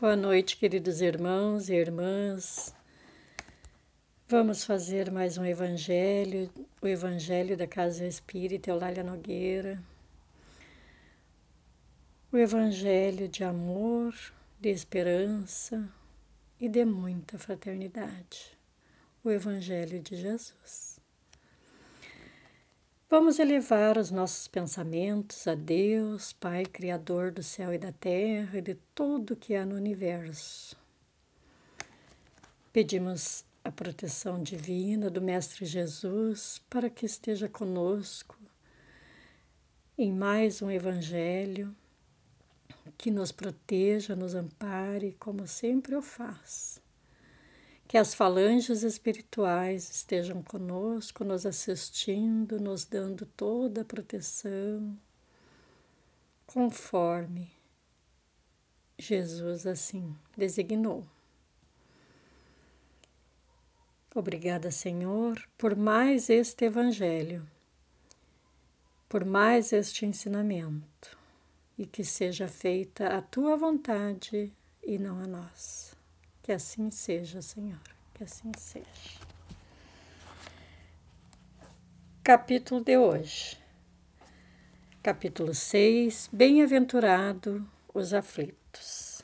Boa noite, queridos irmãos e irmãs. Vamos fazer mais um evangelho, o evangelho da Casa Espírita Eulália Nogueira. O evangelho de amor, de esperança e de muita fraternidade. O evangelho de Jesus. Vamos elevar os nossos pensamentos a Deus, Pai Criador do céu e da terra e de tudo que há no universo. Pedimos a proteção divina do Mestre Jesus para que esteja conosco em mais um Evangelho que nos proteja, nos ampare, como sempre o faz que as falanges espirituais estejam conosco, nos assistindo, nos dando toda a proteção, conforme Jesus assim designou. Obrigada, Senhor, por mais este Evangelho, por mais este ensinamento, e que seja feita a tua vontade e não a nossa. Que assim seja, Senhor, que assim seja. Capítulo de hoje. Capítulo 6. Bem-aventurado os aflitos.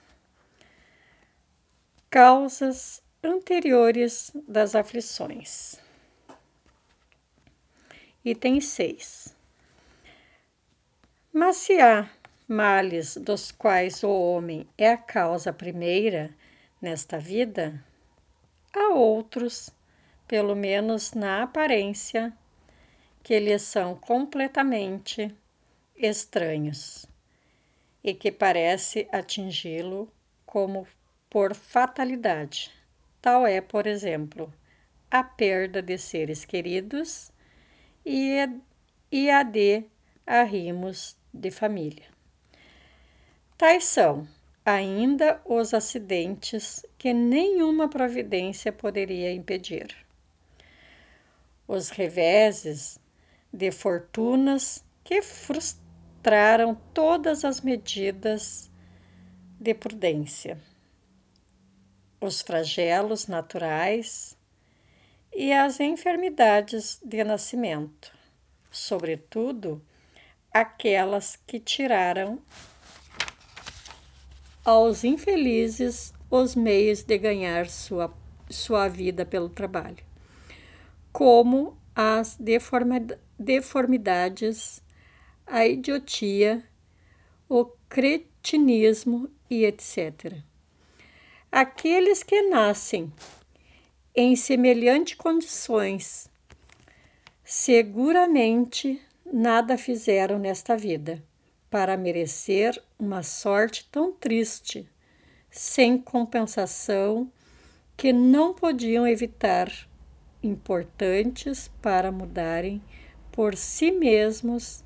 Causas anteriores das aflições. Item 6. Mas se há males dos quais o homem é a causa primeira, nesta vida, há outros, pelo menos na aparência, que lhes são completamente estranhos e que parece atingi-lo como por fatalidade. Tal é, por exemplo, a perda de seres queridos e, e a de arrimos de família. Tais são ainda os acidentes que nenhuma providência poderia impedir. Os reveses de fortunas que frustraram todas as medidas de prudência, os flagelos naturais e as enfermidades de nascimento, sobretudo aquelas que tiraram aos infelizes os meios de ganhar sua, sua vida pelo trabalho, como as deformidades, a idiotia, o cretinismo e etc. Aqueles que nascem em semelhantes condições seguramente nada fizeram nesta vida para merecer uma sorte tão triste, sem compensação, que não podiam evitar importantes para mudarem por si mesmos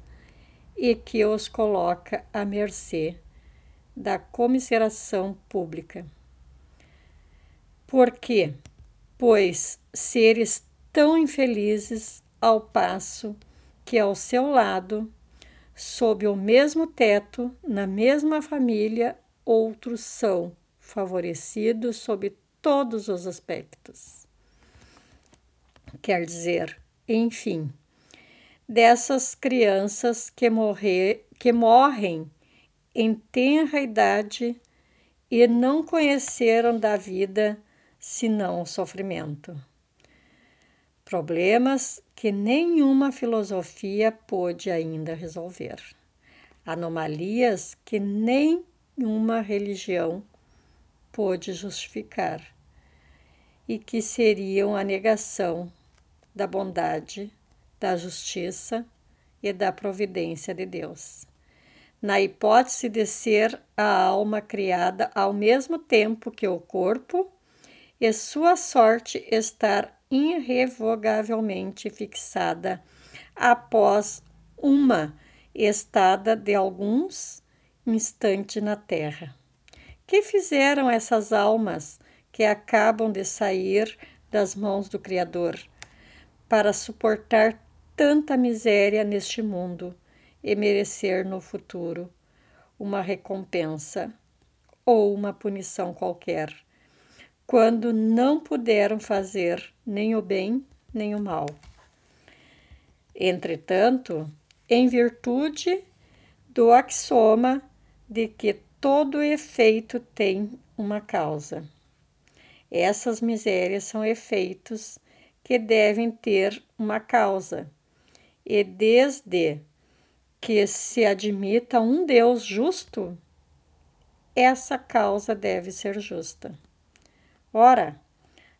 e que os coloca à mercê da comiseração pública. Por quê? Pois seres tão infelizes ao passo que ao seu lado sob o mesmo teto, na mesma família, outros são favorecidos sob todos os aspectos. Quer dizer, enfim, dessas crianças que, morrer, que morrem em tenra idade e não conheceram da vida senão o sofrimento. Problemas que nenhuma filosofia pôde ainda resolver. Anomalias que nenhuma religião pôde justificar e que seriam a negação da bondade, da justiça e da providência de Deus. Na hipótese de ser a alma criada ao mesmo tempo que o corpo e sua sorte estar irrevogavelmente fixada após uma estada de alguns instantes na terra. Que fizeram essas almas que acabam de sair das mãos do Criador para suportar tanta miséria neste mundo e merecer no futuro uma recompensa ou uma punição qualquer, quando não puderam fazer nem o bem nem o mal. Entretanto, em virtude do axioma de que todo efeito tem uma causa. Essas misérias são efeitos que devem ter uma causa, e desde que se admita um Deus justo, essa causa deve ser justa. Ora,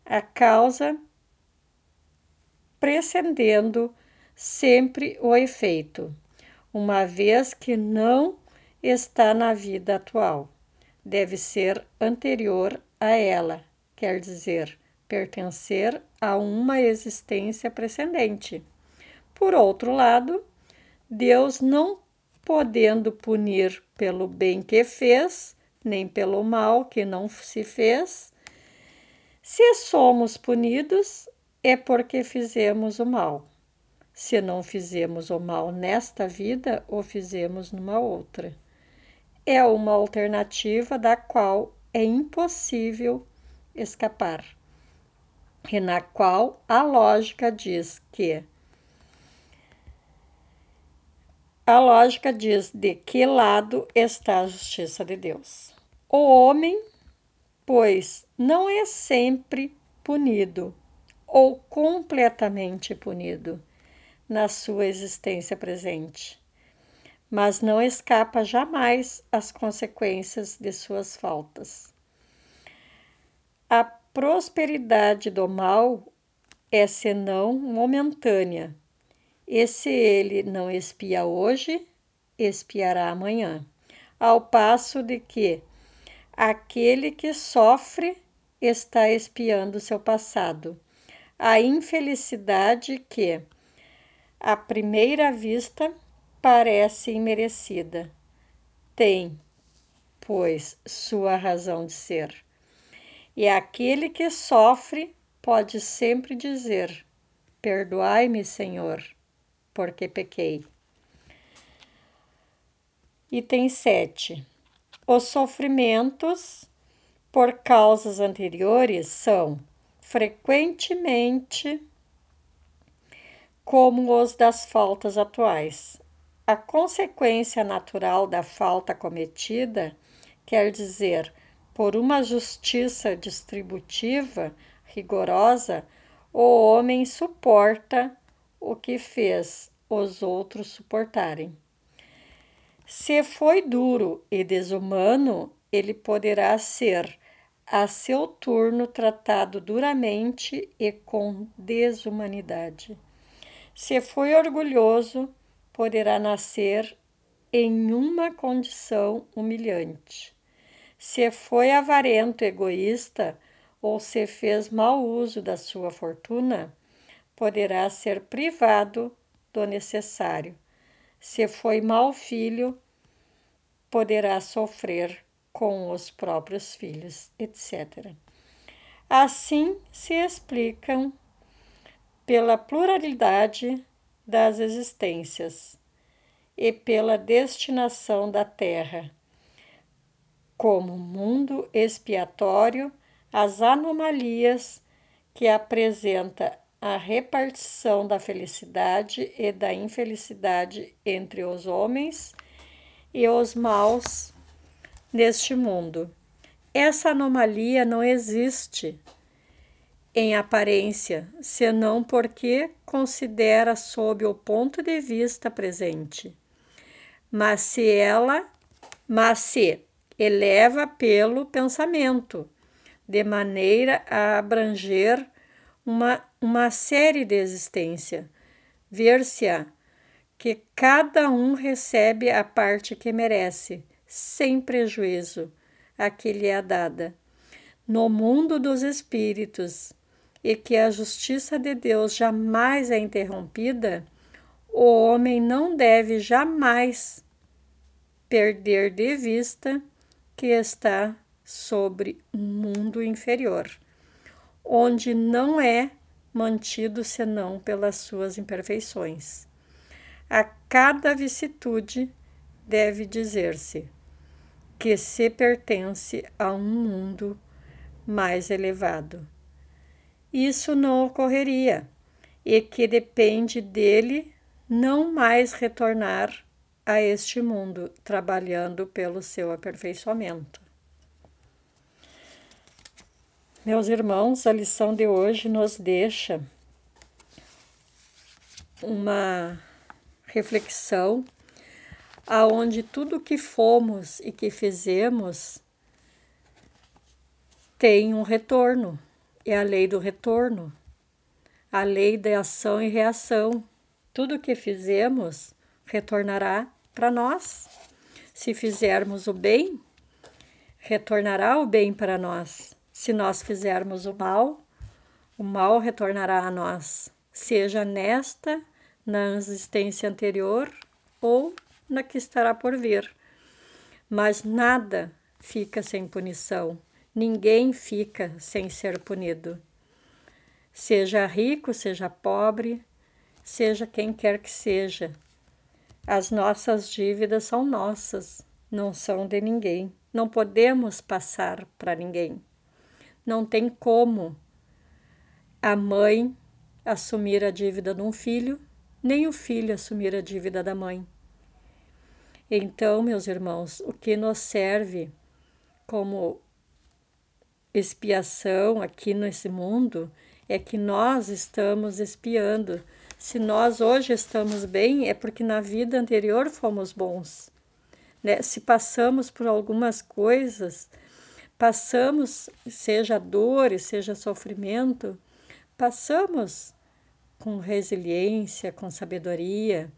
a causa precedendo sempre o efeito, uma vez que não está na vida atual, deve ser anterior a ela, quer dizer, pertencer a uma existência precedente. Por outro lado, Deus não podendo punir pelo bem que fez, nem pelo mal que não se fez, se somos punidos, é porque fizemos o mal. Se não fizemos o mal nesta vida, o fizemos numa outra. É uma alternativa da qual é impossível escapar, e na qual a lógica diz que a lógica diz de que lado está a justiça de Deus. O homem, pois, não é sempre punido ou completamente punido na sua existência presente, mas não escapa jamais às consequências de suas faltas. A prosperidade do mal é senão momentânea, e se ele não espia hoje, espiará amanhã, ao passo de que aquele que sofre está espiando seu passado. A infelicidade que, à primeira vista, parece imerecida, tem, pois, sua razão de ser. E aquele que sofre pode sempre dizer: Perdoai-me, Senhor, porque pequei. Item 7. Os sofrimentos por causas anteriores são frequentemente como os das faltas atuais. A consequência natural da falta cometida, quer dizer, por uma justiça distributiva rigorosa, o homem suporta o que fez os outros suportarem. Se foi duro e desumano, ele poderá ser, a seu turno, tratado duramente e com desumanidade. Se foi orgulhoso, poderá nascer em uma condição humilhante. Se foi avarento, egoísta, ou se fez mau uso da sua fortuna, poderá ser privado do necessário. Se foi mau filho, poderá sofrer com os próprios filhos, etc. Assim se explicam pela pluralidade das existências e pela destinação da Terra como mundo expiatório as anomalias que apresenta a repartição da felicidade e da infelicidade entre os homens e os maus neste mundo. Essa anomalia não existe em aparência, senão porque considera sob o ponto de vista presente. Mas se ela, mas se eleva pelo pensamento, de maneira a abranger uma, uma série de existência, ver-se-á que cada um recebe a parte que merece, sem prejuízo a que lhe é dada. No mundo dos espíritos, e que a justiça de Deus jamais é interrompida, o homem não deve jamais perder de vista que está sobre um mundo inferior, onde não é mantido senão pelas suas imperfeições. A cada vicissitude deve dizer-se: que se pertence a um mundo mais elevado. Isso não ocorreria e que depende dele não mais retornar a este mundo, trabalhando pelo seu aperfeiçoamento. Meus irmãos, a lição de hoje nos deixa uma reflexão aonde tudo que fomos e que fizemos tem um retorno. É a lei do retorno, a lei da ação e reação. Tudo que fizemos retornará para nós. Se fizermos o bem, retornará o bem para nós. Se nós fizermos o mal, o mal retornará a nós, seja nesta, na existência anterior ou na que estará por vir. Mas nada fica sem punição, ninguém fica sem ser punido. Seja rico, seja pobre, seja quem quer que seja. As nossas dívidas são nossas, não são de ninguém. Não podemos passar para ninguém. Não tem como a mãe assumir a dívida de um filho, nem o filho assumir a dívida da mãe. Então, meus irmãos, o que nos serve como expiação aqui nesse mundo é que nós estamos espiando. Se nós hoje estamos bem, é porque na vida anterior fomos bons. Né? Se passamos por algumas coisas, passamos, seja dor, seja sofrimento, passamos com resiliência, com sabedoria.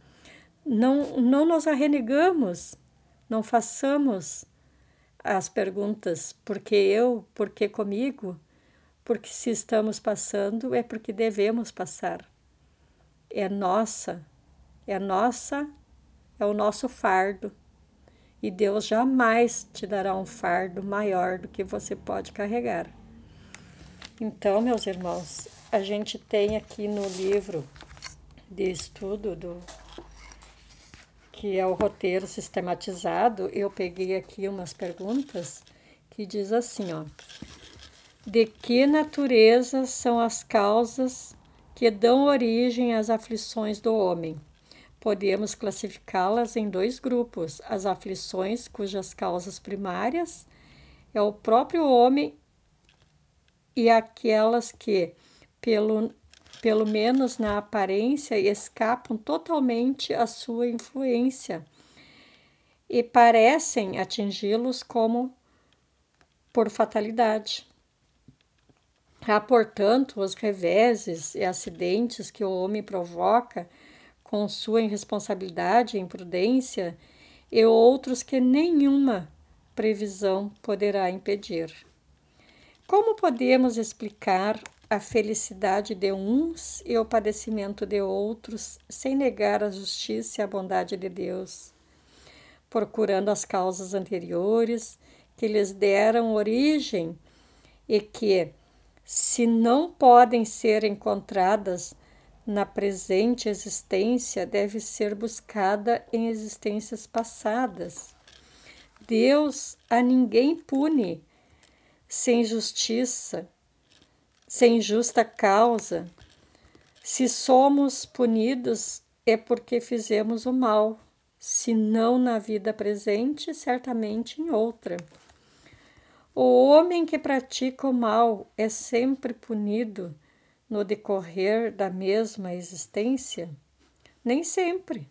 Não, não nos arrenegamos, não façamos as perguntas por que eu, por que comigo, porque se estamos passando é porque devemos passar. É nossa, é nossa, é o nosso fardo e Deus jamais te dará um fardo maior do que você pode carregar. Então, meus irmãos, a gente tem aqui no livro de estudo do que é o roteiro sistematizado, eu peguei aqui umas perguntas que diz assim, ó: De que natureza são as causas que dão origem às aflições do homem? Podemos classificá-las em dois grupos: as aflições, cujas causas primárias é o próprio homem, e aquelas que, pelo, pelo menos na aparência, escapam totalmente à sua influência e parecem atingi-los como por fatalidade. Há, portanto, os reveses e acidentes que o homem provoca com sua irresponsabilidade e imprudência, e outros que nenhuma previsão poderá impedir. Como podemos explicar a felicidade de uns e o padecimento de outros sem negar a justiça e a bondade de Deus? Procurando as causas anteriores que lhes deram origem e que, se não podem ser encontradas na presente existência deve ser buscada em existências passadas. Deus a ninguém pune sem justiça, sem justa causa. Se somos punidos é porque fizemos o mal, se não na vida presente, certamente em outra. O homem que pratica o mal é sempre punido no decorrer da mesma existência? Nem sempre.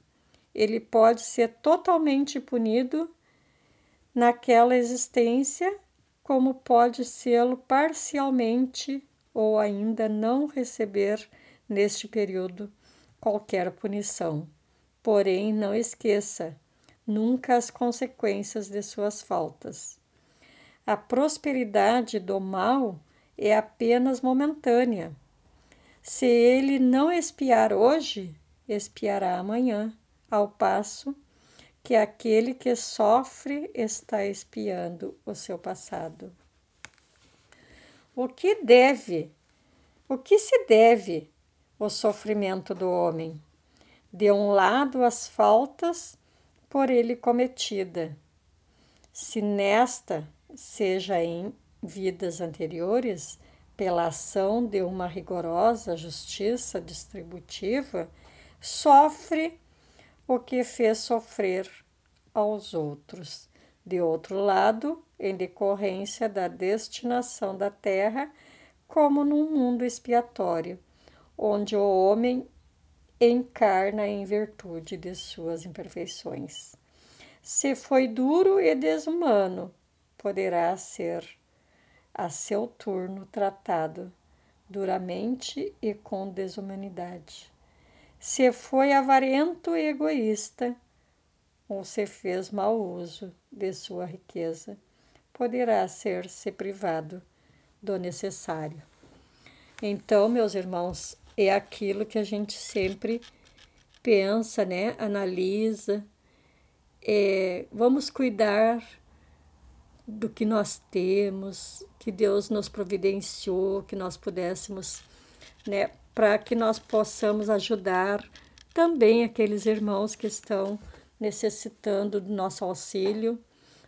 Ele pode ser totalmente punido naquela existência, como pode sê-lo parcialmente ou ainda não receber neste período qualquer punição. Porém, não esqueça nunca as consequências de suas faltas. A prosperidade do mal é apenas momentânea se ele não espiar hoje, espiará amanhã, ao passo que aquele que sofre está espiando o seu passado. O que deve, o que se deve o sofrimento do homem? De um lado, as faltas por ele cometida, Se nesta, seja em vidas anteriores, pela ação de uma rigorosa justiça distributiva, sofre o que fez sofrer aos outros. De outro lado, em decorrência da destinação da terra, como num mundo expiatório, onde o homem encarna em virtude de suas imperfeições. Se foi duro e desumano, poderá ser a seu turno tratado duramente e com desumanidade. Se foi avarento e egoísta, ou se fez mau uso de sua riqueza, poderá ser-se privado do necessário. Então, meus irmãos, é aquilo que a gente sempre pensa, né? Analisa. É, vamos cuidar do que nós temos, que Deus nos providenciou, que nós pudéssemos, né? Para que nós possamos ajudar também aqueles irmãos que estão necessitando do nosso auxílio.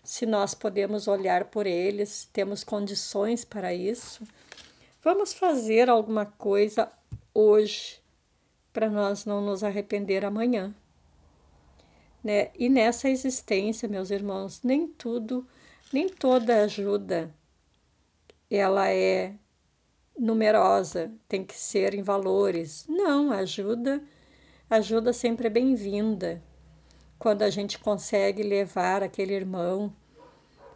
Se nós podemos olhar por eles, temos condições para isso. Vamos fazer alguma coisa hoje para nós não nos arrepender amanhã. Né? E nessa existência, meus irmãos, nem tudo, nem toda ajuda ela é numerosa, tem que ser em valores. Não, ajuda, ajuda sempre é bem-vinda. Quando a gente consegue levar aquele irmão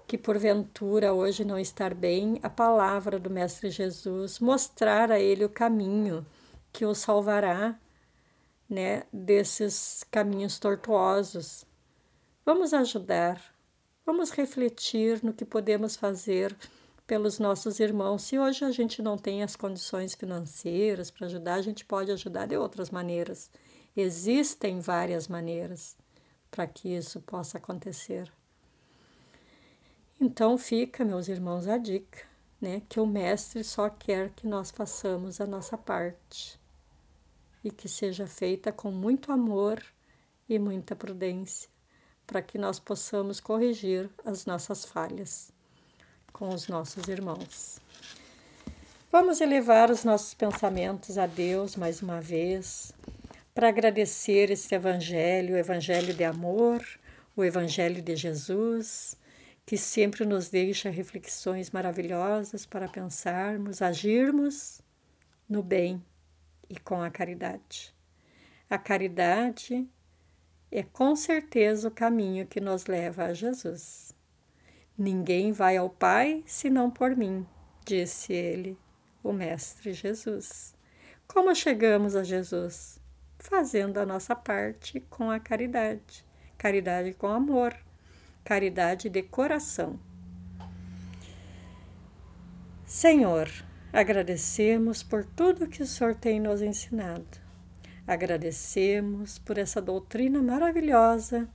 que porventura hoje não estar bem, a palavra do Mestre Jesus, mostrar a ele o caminho que o salvará, né, desses caminhos tortuosos. Vamos ajudar, vamos refletir no que podemos fazer pelos nossos irmãos. Se hoje a gente não tem as condições financeiras para ajudar, a gente pode ajudar de outras maneiras. Existem várias maneiras para que isso possa acontecer. Então fica, meus irmãos, a dica, né, que o mestre só quer que nós façamos a nossa parte e que seja feita com muito amor e muita prudência, para que nós possamos corrigir as nossas falhas com os nossos irmãos. Vamos elevar os nossos pensamentos a Deus mais uma vez, para agradecer este Evangelho, o Evangelho de amor, o Evangelho de Jesus, que sempre nos deixa reflexões maravilhosas para pensarmos, agirmos no bem e com a caridade. A caridade é com certeza o caminho que nos leva a Jesus. Ninguém vai ao Pai senão por mim, disse ele, o Mestre Jesus. Como chegamos a Jesus? Fazendo a nossa parte com a caridade, caridade com amor, caridade de coração. Senhor, Agradecemos por tudo que o Senhor tem nos ensinado. Agradecemos por essa doutrina maravilhosa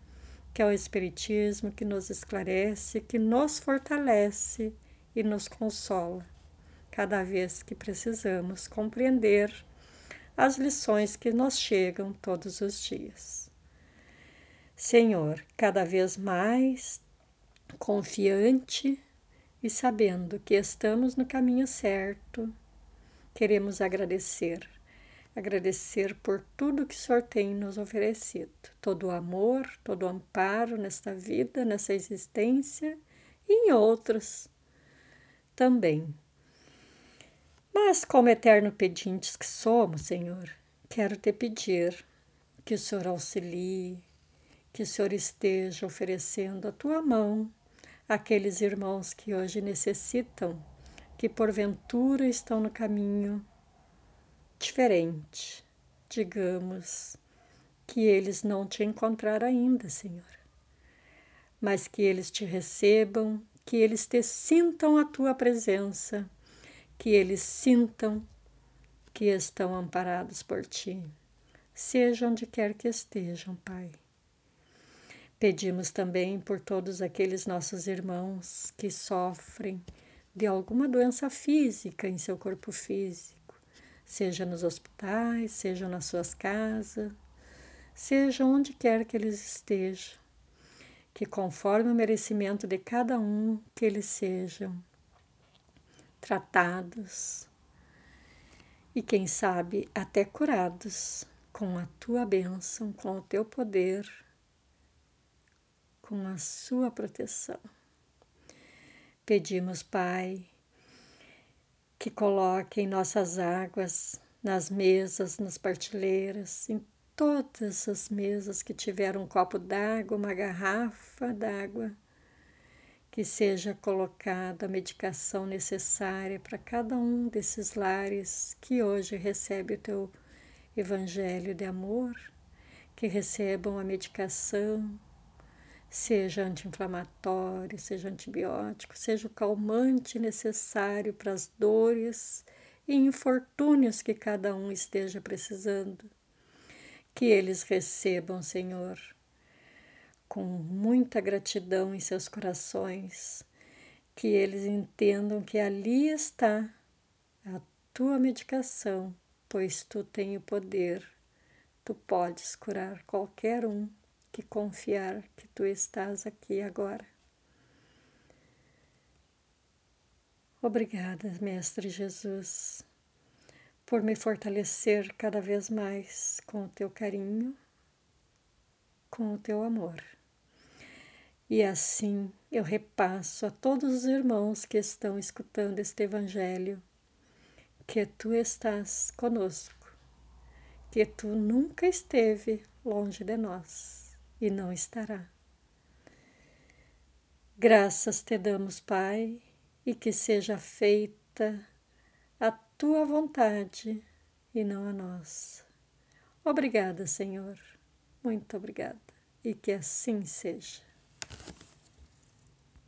que é o Espiritismo, que nos esclarece, que nos fortalece e nos consola cada vez que precisamos compreender as lições que nos chegam todos os dias. Senhor, cada vez mais confiante e sabendo que estamos no caminho certo, queremos agradecer. Agradecer por tudo que o Senhor tem nos oferecido, todo o amor, todo o amparo nesta vida, nessa existência e em outras também. Mas, como eterno pedintes que somos, Senhor, quero te pedir que o Senhor auxilie, que o Senhor esteja oferecendo a tua mão aqueles irmãos que hoje necessitam, que porventura estão no caminho diferente, digamos, que eles não te encontraram ainda, Senhor, mas que eles te recebam, que eles te sintam a tua presença, que eles sintam que estão amparados por ti, seja onde quer que estejam, Pai. Pedimos também por todos aqueles nossos irmãos que sofrem de alguma doença física em seu corpo físico, seja nos hospitais, seja nas suas casas, seja onde quer que eles estejam, que, conforme o merecimento de cada um, que eles sejam tratados e, quem sabe, até curados com a tua bênção, com o teu poder, com a sua proteção. Pedimos, Pai, que coloque em nossas águas, nas mesas, nas partilheiras, em todas as mesas que tiveram um copo d'água, uma garrafa d'água, que seja colocada a medicação necessária para cada um desses lares que hoje recebe o teu evangelho de amor, que recebam a medicação, seja anti-inflamatório, seja antibiótico, seja o calmante necessário para as dores e infortúnios que cada um esteja precisando. Que eles recebam, Senhor, com muita gratidão em seus corações, que eles entendam que ali está a tua medicação, pois tu tens o poder, tu podes curar qualquer um que confiar que tu estás aqui agora. Obrigada, Mestre Jesus, por me fortalecer cada vez mais com o teu carinho, com o teu amor. E assim eu repasso a todos os irmãos que estão escutando este Evangelho que tu estás conosco, que tu nunca esteve longe de nós e não estará. Graças te damos, Pai, e que seja feita a tua vontade e não a nossa. Obrigada, Senhor, muito obrigada, e que assim seja.